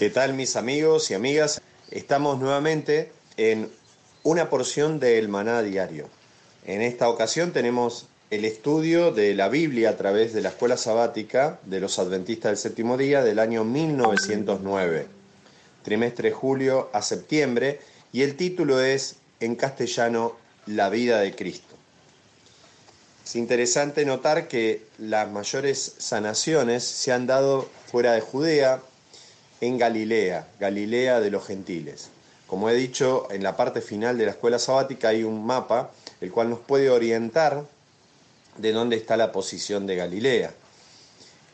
¿Qué tal mis amigos y amigas? Estamos nuevamente en una porción del maná diario. En esta ocasión tenemos el estudio de la Biblia a través de la escuela sabática de los adventistas del séptimo día del año 1909, trimestre julio a septiembre, y el título es en castellano La vida de Cristo. Es interesante notar que las mayores sanaciones se han dado fuera de Judea, en Galilea, Galilea de los gentiles. Como he dicho, en la parte final de la escuela sabática hay un mapa, el cual nos puede orientar de dónde está la posición de Galilea.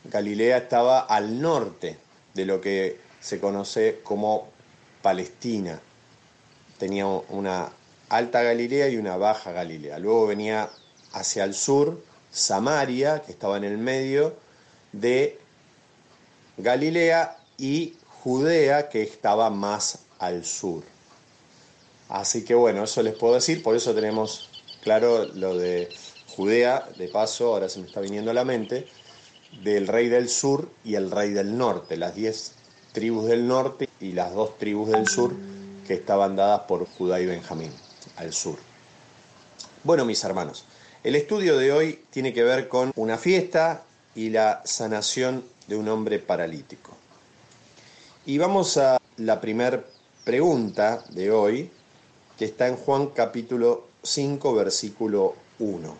Galilea estaba al norte de lo que se conoce como Palestina. Tenía una alta Galilea y una baja Galilea. Luego venía hacia el sur Samaria, que estaba en el medio de Galilea y Judea que estaba más al sur. Así que bueno, eso les puedo decir, por eso tenemos claro lo de Judea, de paso, ahora se me está viniendo a la mente, del rey del sur y el rey del norte, las diez tribus del norte y las dos tribus del sur que estaban dadas por Judá y Benjamín, al sur. Bueno, mis hermanos, el estudio de hoy tiene que ver con una fiesta y la sanación de un hombre paralítico. Y vamos a la primera pregunta de hoy, que está en Juan capítulo 5, versículo 1.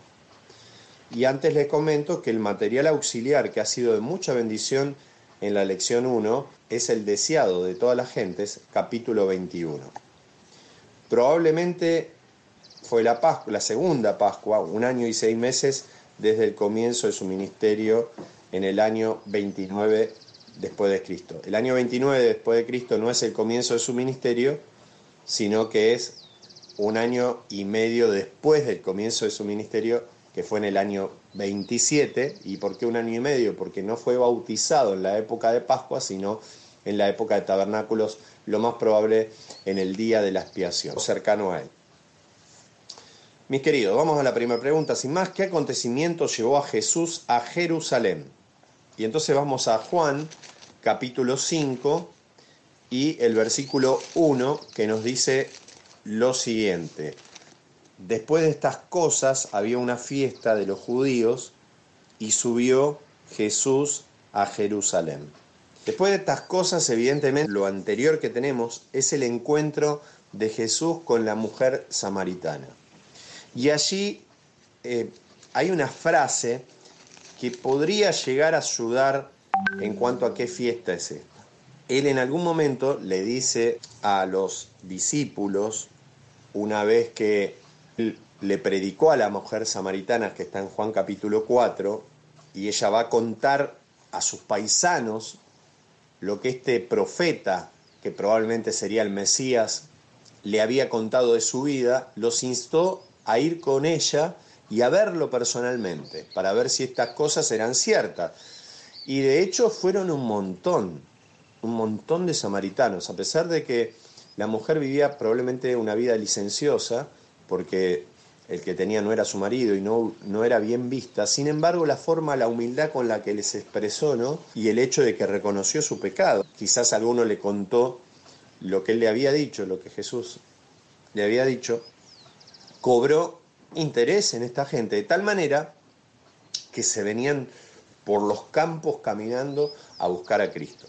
Y antes les comento que el material auxiliar que ha sido de mucha bendición en la lección 1 es el deseado de todas las gentes, capítulo 21. Probablemente fue la, la segunda Pascua, un año y seis meses desde el comienzo de su ministerio en el año 29 después de Cristo. El año 29 después de Cristo no es el comienzo de su ministerio, sino que es un año y medio después del comienzo de su ministerio, que fue en el año 27. ¿Y por qué un año y medio? Porque no fue bautizado en la época de Pascua, sino en la época de tabernáculos, lo más probable en el día de la expiación, cercano a él. Mis queridos, vamos a la primera pregunta. Sin más, ¿qué acontecimiento llevó a Jesús a Jerusalén? Y entonces vamos a Juan capítulo 5 y el versículo 1 que nos dice lo siguiente. Después de estas cosas había una fiesta de los judíos y subió Jesús a Jerusalén. Después de estas cosas, evidentemente, lo anterior que tenemos es el encuentro de Jesús con la mujer samaritana. Y allí eh, hay una frase que podría llegar a ayudar en cuanto a qué fiesta es esta. Él en algún momento le dice a los discípulos, una vez que le predicó a la mujer samaritana que está en Juan capítulo 4, y ella va a contar a sus paisanos lo que este profeta, que probablemente sería el Mesías, le había contado de su vida, los instó a ir con ella y a verlo personalmente, para ver si estas cosas eran ciertas. Y de hecho fueron un montón, un montón de samaritanos, a pesar de que la mujer vivía probablemente una vida licenciosa, porque el que tenía no era su marido y no, no era bien vista. Sin embargo, la forma, la humildad con la que les expresó, ¿no? Y el hecho de que reconoció su pecado. Quizás alguno le contó lo que él le había dicho, lo que Jesús le había dicho, cobró interés en esta gente, de tal manera que se venían por los campos caminando a buscar a Cristo.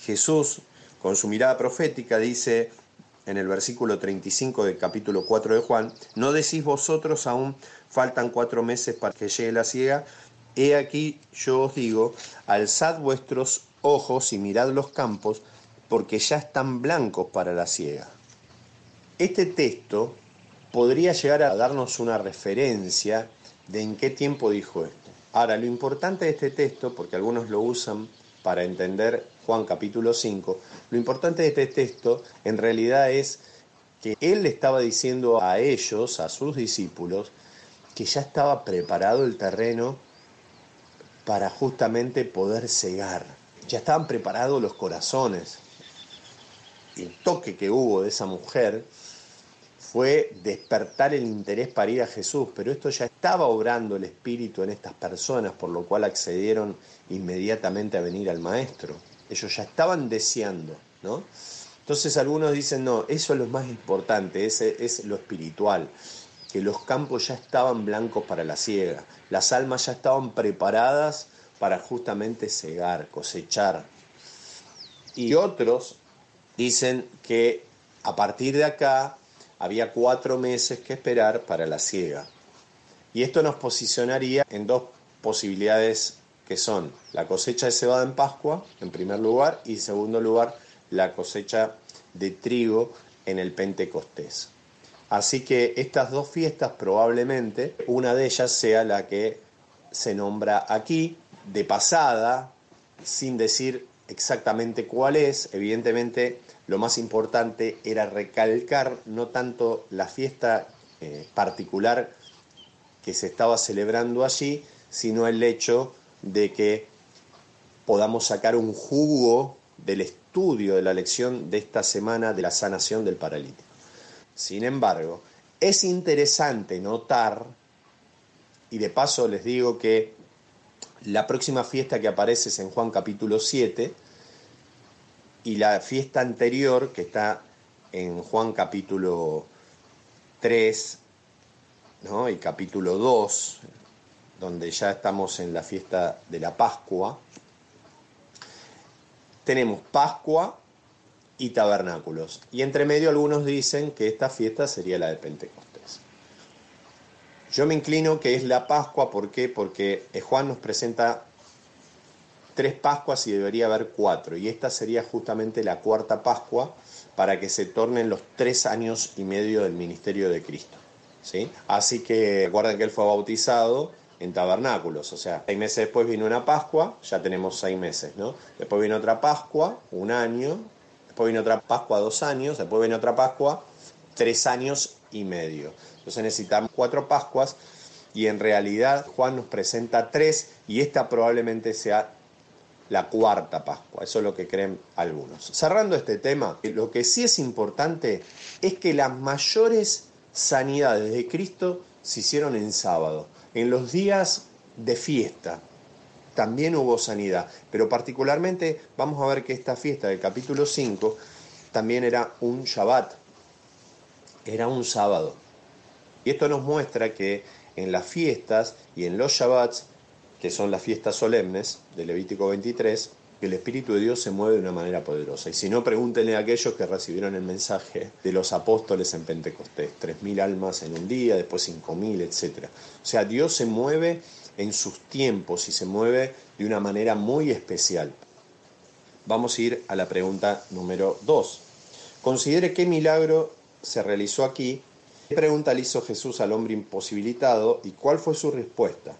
Jesús, con su mirada profética, dice en el versículo 35 del capítulo 4 de Juan, no decís vosotros aún faltan cuatro meses para que llegue la ciega, he aquí yo os digo, alzad vuestros ojos y mirad los campos, porque ya están blancos para la ciega. Este texto podría llegar a darnos una referencia de en qué tiempo dijo esto. Ahora, lo importante de este texto, porque algunos lo usan para entender Juan capítulo 5, lo importante de este texto en realidad es que él estaba diciendo a ellos, a sus discípulos, que ya estaba preparado el terreno para justamente poder cegar. Ya estaban preparados los corazones. El toque que hubo de esa mujer fue despertar el interés para ir a Jesús, pero esto ya estaba obrando el Espíritu en estas personas, por lo cual accedieron inmediatamente a venir al Maestro. Ellos ya estaban deseando, ¿no? Entonces algunos dicen, no, eso es lo más importante, ese es lo espiritual, que los campos ya estaban blancos para la siega, las almas ya estaban preparadas para justamente cegar, cosechar. Y otros dicen que a partir de acá había cuatro meses que esperar para la siega. Y esto nos posicionaría en dos posibilidades que son la cosecha de cebada en Pascua, en primer lugar, y en segundo lugar, la cosecha de trigo en el Pentecostés. Así que estas dos fiestas probablemente, una de ellas sea la que se nombra aquí, de pasada, sin decir exactamente cuál es, evidentemente lo más importante era recalcar no tanto la fiesta eh, particular que se estaba celebrando allí, sino el hecho de que podamos sacar un jugo del estudio de la lección de esta semana de la sanación del paralítico. Sin embargo, es interesante notar, y de paso les digo que la próxima fiesta que aparece es en Juan capítulo 7, y la fiesta anterior, que está en Juan capítulo 3 ¿no? y capítulo 2, donde ya estamos en la fiesta de la Pascua, tenemos Pascua y tabernáculos. Y entre medio algunos dicen que esta fiesta sería la de Pentecostés. Yo me inclino que es la Pascua, ¿por qué? Porque Juan nos presenta tres Pascuas y debería haber cuatro. Y esta sería justamente la cuarta Pascua para que se tornen los tres años y medio del ministerio de Cristo. ¿sí? Así que recuerden que él fue bautizado en tabernáculos, o sea, seis meses después vino una Pascua, ya tenemos seis meses, ¿no? Después vino otra Pascua, un año, después vino otra Pascua, dos años, después vino otra Pascua, tres años y medio. Entonces necesitamos cuatro Pascuas y en realidad Juan nos presenta tres y esta probablemente sea la cuarta Pascua, eso es lo que creen algunos. Cerrando este tema, lo que sí es importante es que las mayores sanidades de Cristo se hicieron en sábado, en los días de fiesta. También hubo sanidad, pero particularmente vamos a ver que esta fiesta del capítulo 5 también era un Shabbat, era un sábado. Y esto nos muestra que en las fiestas y en los Shabbats que son las fiestas solemnes de Levítico 23, que el Espíritu de Dios se mueve de una manera poderosa. Y si no, pregúntenle a aquellos que recibieron el mensaje de los apóstoles en Pentecostés. 3.000 almas en un día, después 5.000, etc. O sea, Dios se mueve en sus tiempos y se mueve de una manera muy especial. Vamos a ir a la pregunta número 2. Considere qué milagro se realizó aquí. ¿Qué pregunta le hizo Jesús al hombre imposibilitado y cuál fue su respuesta?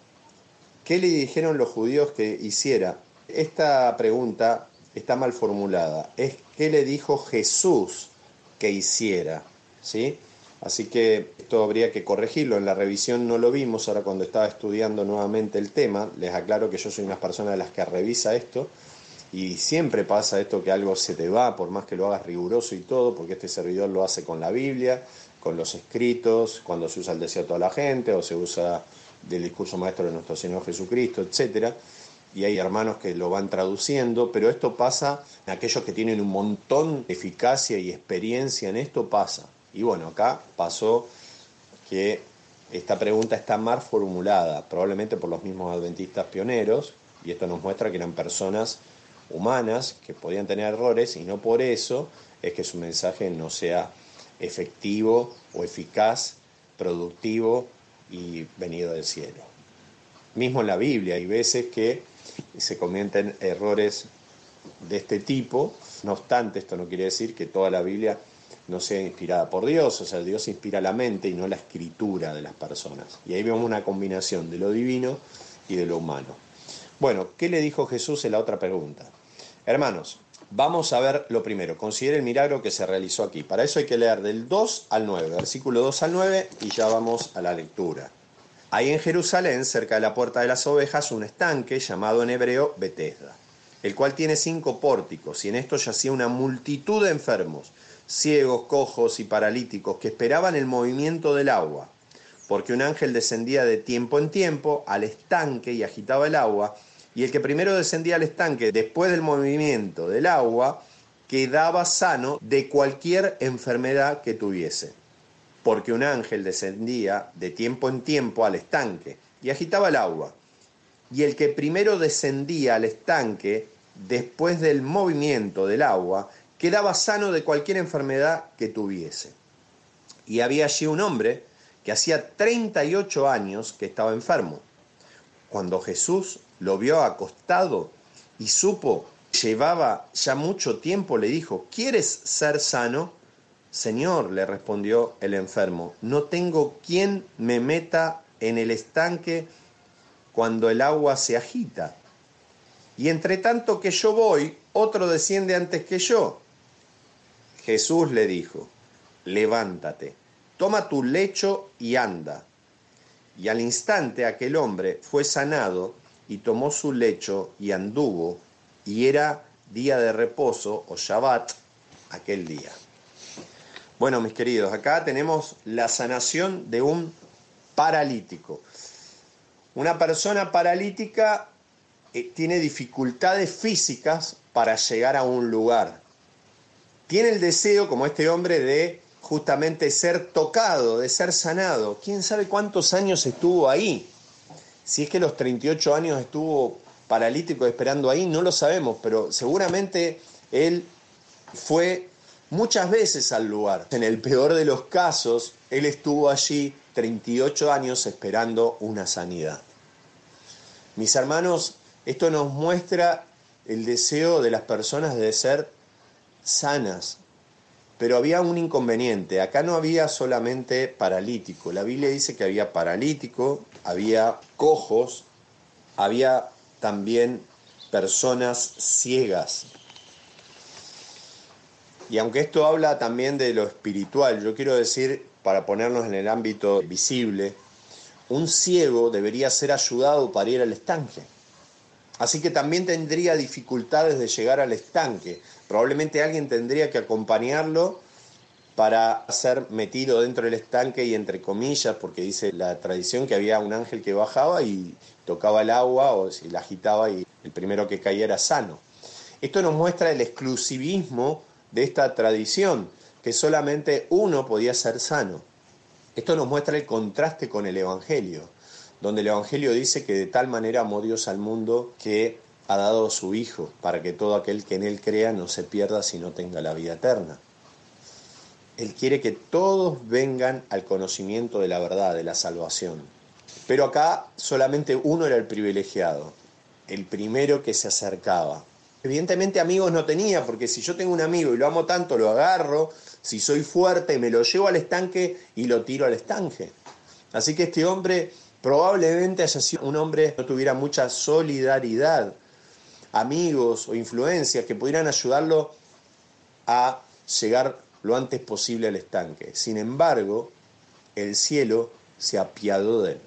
¿Qué le dijeron los judíos que hiciera? Esta pregunta está mal formulada. Es qué le dijo Jesús que hiciera. ¿Sí? Así que esto habría que corregirlo. En la revisión no lo vimos, ahora cuando estaba estudiando nuevamente el tema, les aclaro que yo soy una persona de las que revisa esto y siempre pasa esto que algo se te va, por más que lo hagas riguroso y todo, porque este servidor lo hace con la Biblia, con los escritos, cuando se usa el deseo de toda la gente o se usa del discurso maestro de nuestro Señor Jesucristo, etcétera y hay hermanos que lo van traduciendo, pero esto pasa en aquellos que tienen un montón de eficacia y experiencia en esto pasa. Y bueno, acá pasó que esta pregunta está mal formulada, probablemente por los mismos adventistas pioneros, y esto nos muestra que eran personas humanas que podían tener errores y no por eso es que su mensaje no sea efectivo o eficaz, productivo y venido del cielo. Mismo en la Biblia hay veces que se cometen errores de este tipo, no obstante esto no quiere decir que toda la Biblia no sea inspirada por Dios, o sea, Dios inspira la mente y no la escritura de las personas. Y ahí vemos una combinación de lo divino y de lo humano. Bueno, ¿qué le dijo Jesús en la otra pregunta? Hermanos, vamos a ver lo primero. Considere el milagro que se realizó aquí. Para eso hay que leer del 2 al 9, versículo 2 al 9, y ya vamos a la lectura. Hay en Jerusalén, cerca de la puerta de las ovejas, un estanque llamado en hebreo Betesda, el cual tiene cinco pórticos, y en esto yacía una multitud de enfermos ciegos, cojos y paralíticos que esperaban el movimiento del agua, porque un ángel descendía de tiempo en tiempo al estanque y agitaba el agua, y el que primero descendía al estanque después del movimiento del agua quedaba sano de cualquier enfermedad que tuviese, porque un ángel descendía de tiempo en tiempo al estanque y agitaba el agua, y el que primero descendía al estanque después del movimiento del agua quedaba sano de cualquier enfermedad que tuviese. Y había allí un hombre que hacía 38 años que estaba enfermo. Cuando Jesús lo vio acostado y supo llevaba ya mucho tiempo, le dijo, ¿quieres ser sano? Señor, le respondió el enfermo, no tengo quien me meta en el estanque cuando el agua se agita. Y entre tanto que yo voy, otro desciende antes que yo. Jesús le dijo, levántate, toma tu lecho y anda. Y al instante aquel hombre fue sanado y tomó su lecho y anduvo, y era día de reposo o Shabbat aquel día. Bueno, mis queridos, acá tenemos la sanación de un paralítico. Una persona paralítica eh, tiene dificultades físicas para llegar a un lugar tiene el deseo, como este hombre, de justamente ser tocado, de ser sanado. ¿Quién sabe cuántos años estuvo ahí? Si es que los 38 años estuvo paralítico esperando ahí, no lo sabemos, pero seguramente él fue muchas veces al lugar. En el peor de los casos, él estuvo allí 38 años esperando una sanidad. Mis hermanos, esto nos muestra el deseo de las personas de ser sanas. Pero había un inconveniente, acá no había solamente paralítico, la Biblia dice que había paralítico, había cojos, había también personas ciegas. Y aunque esto habla también de lo espiritual, yo quiero decir, para ponernos en el ámbito visible, un ciego debería ser ayudado para ir al estanque. Así que también tendría dificultades de llegar al estanque. Probablemente alguien tendría que acompañarlo para ser metido dentro del estanque y entre comillas, porque dice la tradición que había un ángel que bajaba y tocaba el agua o la agitaba y el primero que caía era sano. Esto nos muestra el exclusivismo de esta tradición, que solamente uno podía ser sano. Esto nos muestra el contraste con el Evangelio donde el Evangelio dice que de tal manera amó Dios al mundo que ha dado a su Hijo, para que todo aquel que en Él crea no se pierda, sino tenga la vida eterna. Él quiere que todos vengan al conocimiento de la verdad, de la salvación. Pero acá solamente uno era el privilegiado, el primero que se acercaba. Evidentemente amigos no tenía, porque si yo tengo un amigo y lo amo tanto, lo agarro, si soy fuerte, me lo llevo al estanque y lo tiro al estanque. Así que este hombre Probablemente haya sido un hombre que no tuviera mucha solidaridad, amigos o influencias que pudieran ayudarlo a llegar lo antes posible al estanque. Sin embargo, el cielo se apiadó de él.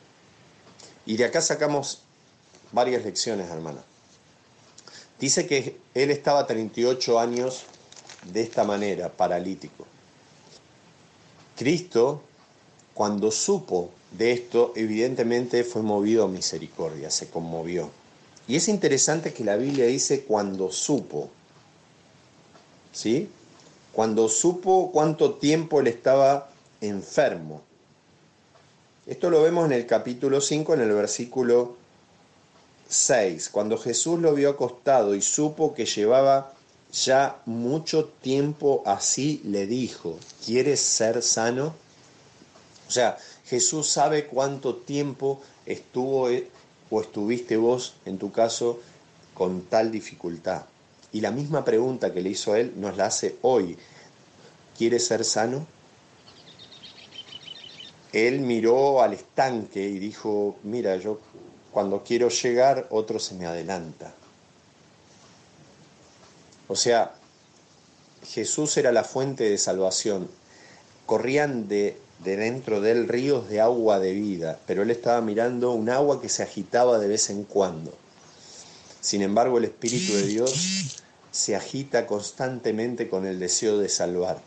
Y de acá sacamos varias lecciones, hermana. Dice que él estaba 38 años de esta manera, paralítico. Cristo, cuando supo de esto, evidentemente fue movido a misericordia, se conmovió. Y es interesante que la Biblia dice cuando supo, ¿sí? Cuando supo cuánto tiempo él estaba enfermo. Esto lo vemos en el capítulo 5, en el versículo 6. Cuando Jesús lo vio acostado y supo que llevaba ya mucho tiempo así, le dijo, ¿quieres ser sano? O sea, Jesús sabe cuánto tiempo estuvo eh, o estuviste vos, en tu caso, con tal dificultad. Y la misma pregunta que le hizo él nos la hace hoy. ¿Quieres ser sano? Él miró al estanque y dijo, mira, yo cuando quiero llegar, otro se me adelanta. O sea, Jesús era la fuente de salvación. Corrían de, de, dentro de él ríos de agua de vida, pero él estaba mirando un agua que se agitaba de vez en cuando. Sin embargo, el Espíritu de Dios se agita constantemente con el deseo de salvar.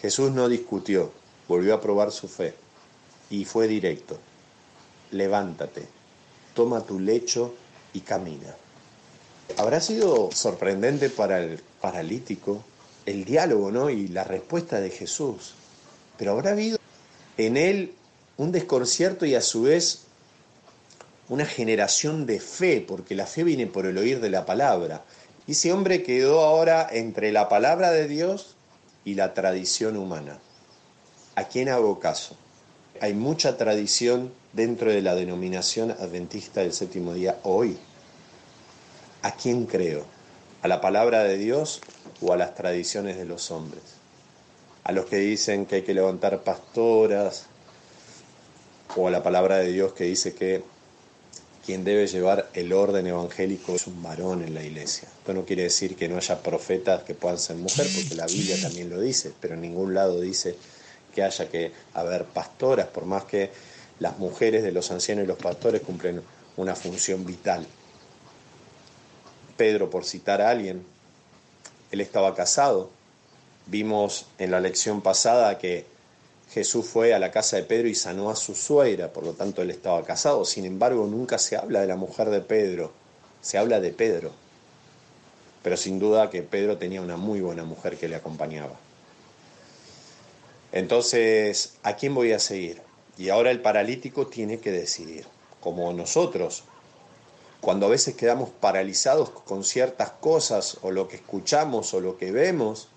Jesús no discutió, volvió a probar su fe y fue directo levántate, toma tu lecho y camina. Habrá sido sorprendente para el paralítico el diálogo ¿no? y la respuesta de Jesús, pero habrá habido en él un desconcierto y a su vez una generación de fe, porque la fe viene por el oír de la palabra. Y ese hombre quedó ahora entre la palabra de Dios y la tradición humana. ¿A quién hago caso? Hay mucha tradición dentro de la denominación adventista del séptimo día hoy? ¿A quién creo? ¿A la palabra de Dios o a las tradiciones de los hombres? A los que dicen que hay que levantar pastoras o a la palabra de Dios que dice que quien debe llevar el orden evangélico es un varón en la iglesia. Esto no quiere decir que no haya profetas que puedan ser mujer, porque la Biblia también lo dice, pero en ningún lado dice que haya que haber pastoras, por más que las mujeres de los ancianos y los pastores cumplen una función vital. Pedro, por citar a alguien, él estaba casado. Vimos en la lección pasada que Jesús fue a la casa de Pedro y sanó a su suegra, por lo tanto él estaba casado. Sin embargo, nunca se habla de la mujer de Pedro, se habla de Pedro. Pero sin duda que Pedro tenía una muy buena mujer que le acompañaba. Entonces, ¿a quién voy a seguir? Y ahora el paralítico tiene que decidir, como nosotros. Cuando a veces quedamos paralizados con ciertas cosas o lo que escuchamos o lo que vemos,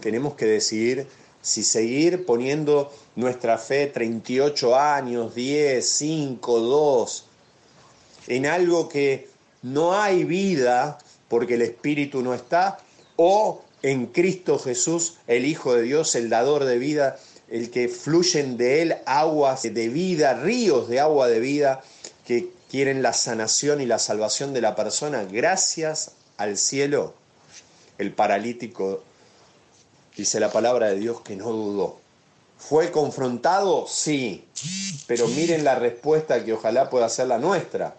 tenemos que decidir si seguir poniendo nuestra fe 38 años, 10, 5, 2, en algo que no hay vida porque el Espíritu no está, o en Cristo Jesús, el Hijo de Dios, el dador de vida, el que fluyen de él aguas de vida, ríos de agua de vida que quieren la sanación y la salvación de la persona, gracias al cielo, el paralítico, dice la palabra de Dios, que no dudó. ¿Fue confrontado? Sí, pero miren la respuesta que ojalá pueda ser la nuestra.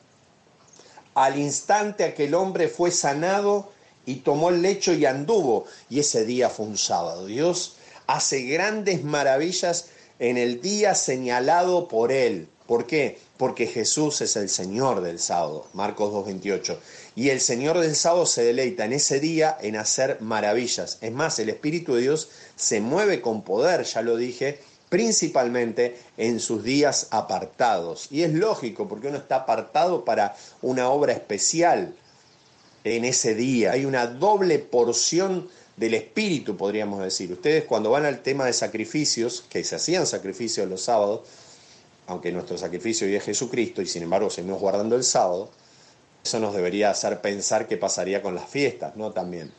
Al instante aquel hombre fue sanado y tomó el lecho y anduvo, y ese día fue un sábado. Dios hace grandes maravillas en el día señalado por él. ¿Por qué? Porque Jesús es el Señor del sábado, Marcos 2.28. Y el Señor del sábado se deleita en ese día en hacer maravillas. Es más, el Espíritu de Dios se mueve con poder, ya lo dije, principalmente en sus días apartados. Y es lógico, porque uno está apartado para una obra especial en ese día. Hay una doble porción del espíritu, podríamos decir. Ustedes cuando van al tema de sacrificios, que se hacían sacrificios los sábados, aunque nuestro sacrificio es Jesucristo y sin embargo seguimos guardando el sábado, eso nos debería hacer pensar qué pasaría con las fiestas, ¿no? También.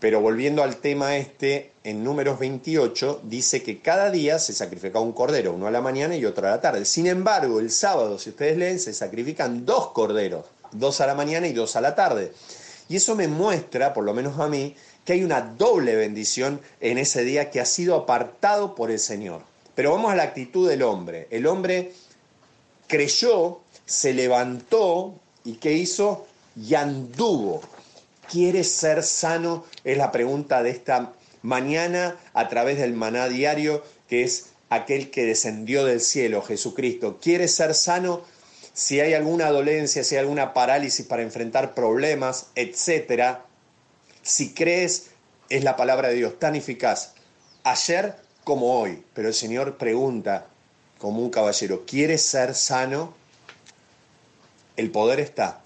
Pero volviendo al tema este, en números 28 dice que cada día se sacrifica un cordero, uno a la mañana y otro a la tarde. Sin embargo, el sábado, si ustedes leen, se sacrifican dos corderos, dos a la mañana y dos a la tarde. Y eso me muestra, por lo menos a mí, que hay una doble bendición en ese día que ha sido apartado por el Señor. Pero vamos a la actitud del hombre. El hombre creyó, se levantó y ¿qué hizo? Y anduvo. ¿Quieres ser sano? Es la pregunta de esta mañana a través del maná diario, que es aquel que descendió del cielo, Jesucristo. ¿Quieres ser sano? Si hay alguna dolencia, si hay alguna parálisis para enfrentar problemas, etcétera, si crees, es la palabra de Dios tan eficaz, ayer como hoy. Pero el Señor pregunta, como un caballero, ¿quieres ser sano? El poder está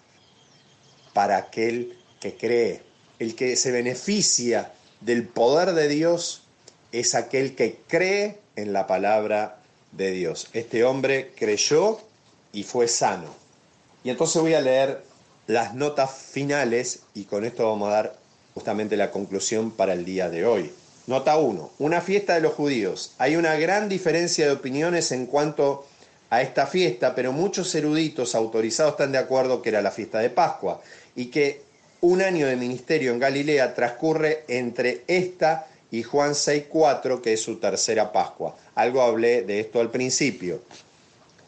para aquel que cree. El que se beneficia del poder de Dios es aquel que cree en la palabra de Dios. Este hombre creyó y fue sano. Y entonces voy a leer las notas finales y con esto vamos a dar justamente la conclusión para el día de hoy. Nota 1. Una fiesta de los judíos. Hay una gran diferencia de opiniones en cuanto a esta fiesta, pero muchos eruditos autorizados están de acuerdo que era la fiesta de Pascua y que un año de ministerio en Galilea transcurre entre esta y Juan 6.4, que es su tercera Pascua. Algo hablé de esto al principio.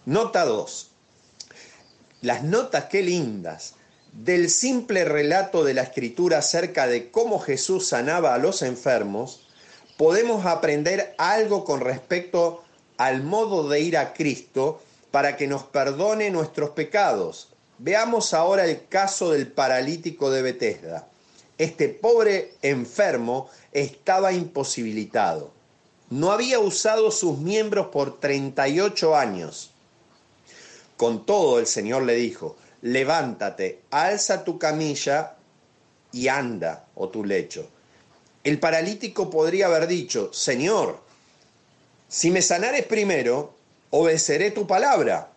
Nota 2. Las notas, qué lindas del simple relato de la escritura acerca de cómo Jesús sanaba a los enfermos, podemos aprender algo con respecto al modo de ir a Cristo para que nos perdone nuestros pecados. Veamos ahora el caso del paralítico de Bethesda. Este pobre enfermo estaba imposibilitado. No había usado sus miembros por 38 años. Con todo, el Señor le dijo, levántate, alza tu camilla y anda o tu lecho. El paralítico podría haber dicho, Señor, si me sanares primero, obedeceré tu palabra.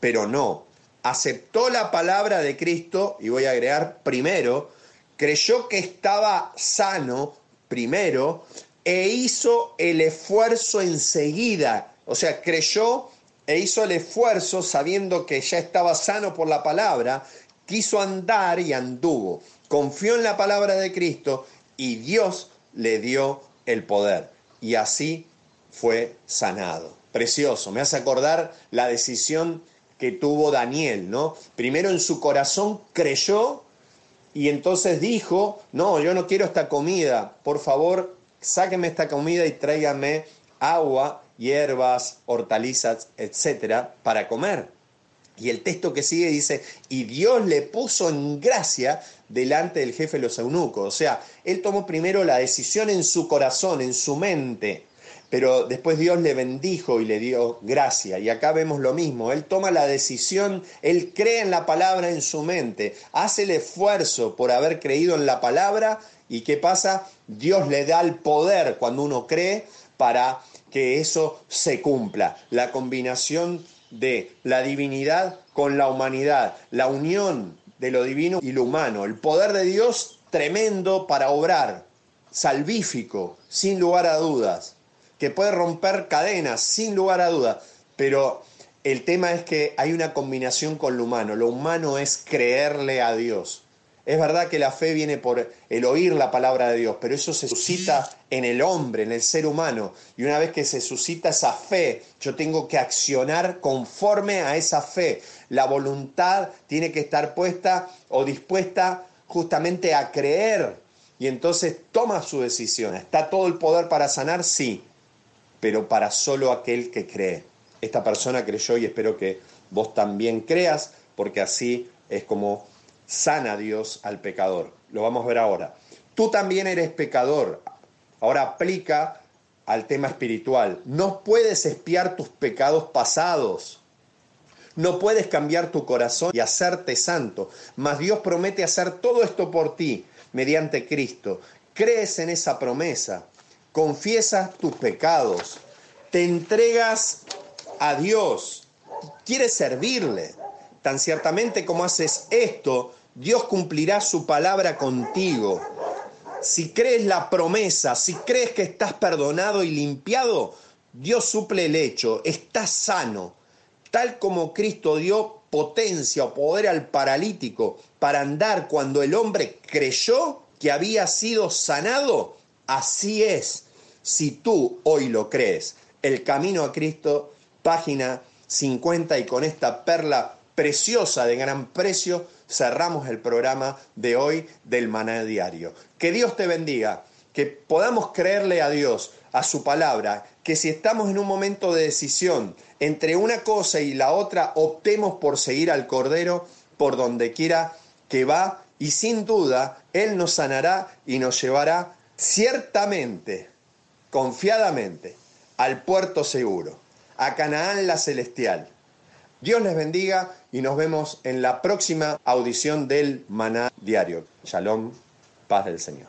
Pero no, aceptó la palabra de Cristo, y voy a agregar primero, creyó que estaba sano primero e hizo el esfuerzo enseguida. O sea, creyó e hizo el esfuerzo sabiendo que ya estaba sano por la palabra, quiso andar y anduvo. Confió en la palabra de Cristo y Dios le dio el poder. Y así fue sanado. Precioso, me hace acordar la decisión que tuvo Daniel, ¿no? Primero en su corazón creyó y entonces dijo, no, yo no quiero esta comida, por favor, sáqueme esta comida y tráigame agua hierbas, hortalizas, etcétera, para comer. Y el texto que sigue dice, y Dios le puso en gracia delante del jefe de los eunucos. O sea, él tomó primero la decisión en su corazón, en su mente, pero después Dios le bendijo y le dio gracia. Y acá vemos lo mismo, él toma la decisión, él cree en la palabra en su mente, hace el esfuerzo por haber creído en la palabra y ¿qué pasa? Dios le da el poder cuando uno cree para que eso se cumpla. La combinación de la divinidad con la humanidad, la unión de lo divino y lo humano, el poder de Dios tremendo para obrar, salvífico, sin lugar a dudas, que puede romper cadenas, sin lugar a dudas, pero el tema es que hay una combinación con lo humano, lo humano es creerle a Dios. Es verdad que la fe viene por el oír la palabra de Dios, pero eso se suscita en el hombre, en el ser humano. Y una vez que se suscita esa fe, yo tengo que accionar conforme a esa fe. La voluntad tiene que estar puesta o dispuesta justamente a creer. Y entonces toma su decisión. ¿Está todo el poder para sanar? Sí, pero para solo aquel que cree. Esta persona creyó y espero que vos también creas, porque así es como sana Dios al pecador. Lo vamos a ver ahora. Tú también eres pecador. Ahora aplica al tema espiritual. No puedes espiar tus pecados pasados. No puedes cambiar tu corazón y hacerte santo. Mas Dios promete hacer todo esto por ti mediante Cristo. Crees en esa promesa. Confiesas tus pecados. Te entregas a Dios. Quieres servirle Tan ciertamente como haces esto, Dios cumplirá su palabra contigo. Si crees la promesa, si crees que estás perdonado y limpiado, Dios suple el hecho, estás sano. Tal como Cristo dio potencia o poder al paralítico para andar cuando el hombre creyó, que había sido sanado, así es, si tú hoy lo crees. El Camino a Cristo, página 50, y con esta perla preciosa de gran precio, cerramos el programa de hoy del Maná Diario. Que Dios te bendiga, que podamos creerle a Dios, a su palabra, que si estamos en un momento de decisión entre una cosa y la otra, optemos por seguir al Cordero por donde quiera que va y sin duda Él nos sanará y nos llevará ciertamente, confiadamente, al puerto seguro, a Canaán la celestial. Dios les bendiga y nos vemos en la próxima audición del Maná Diario. Shalom, paz del Señor.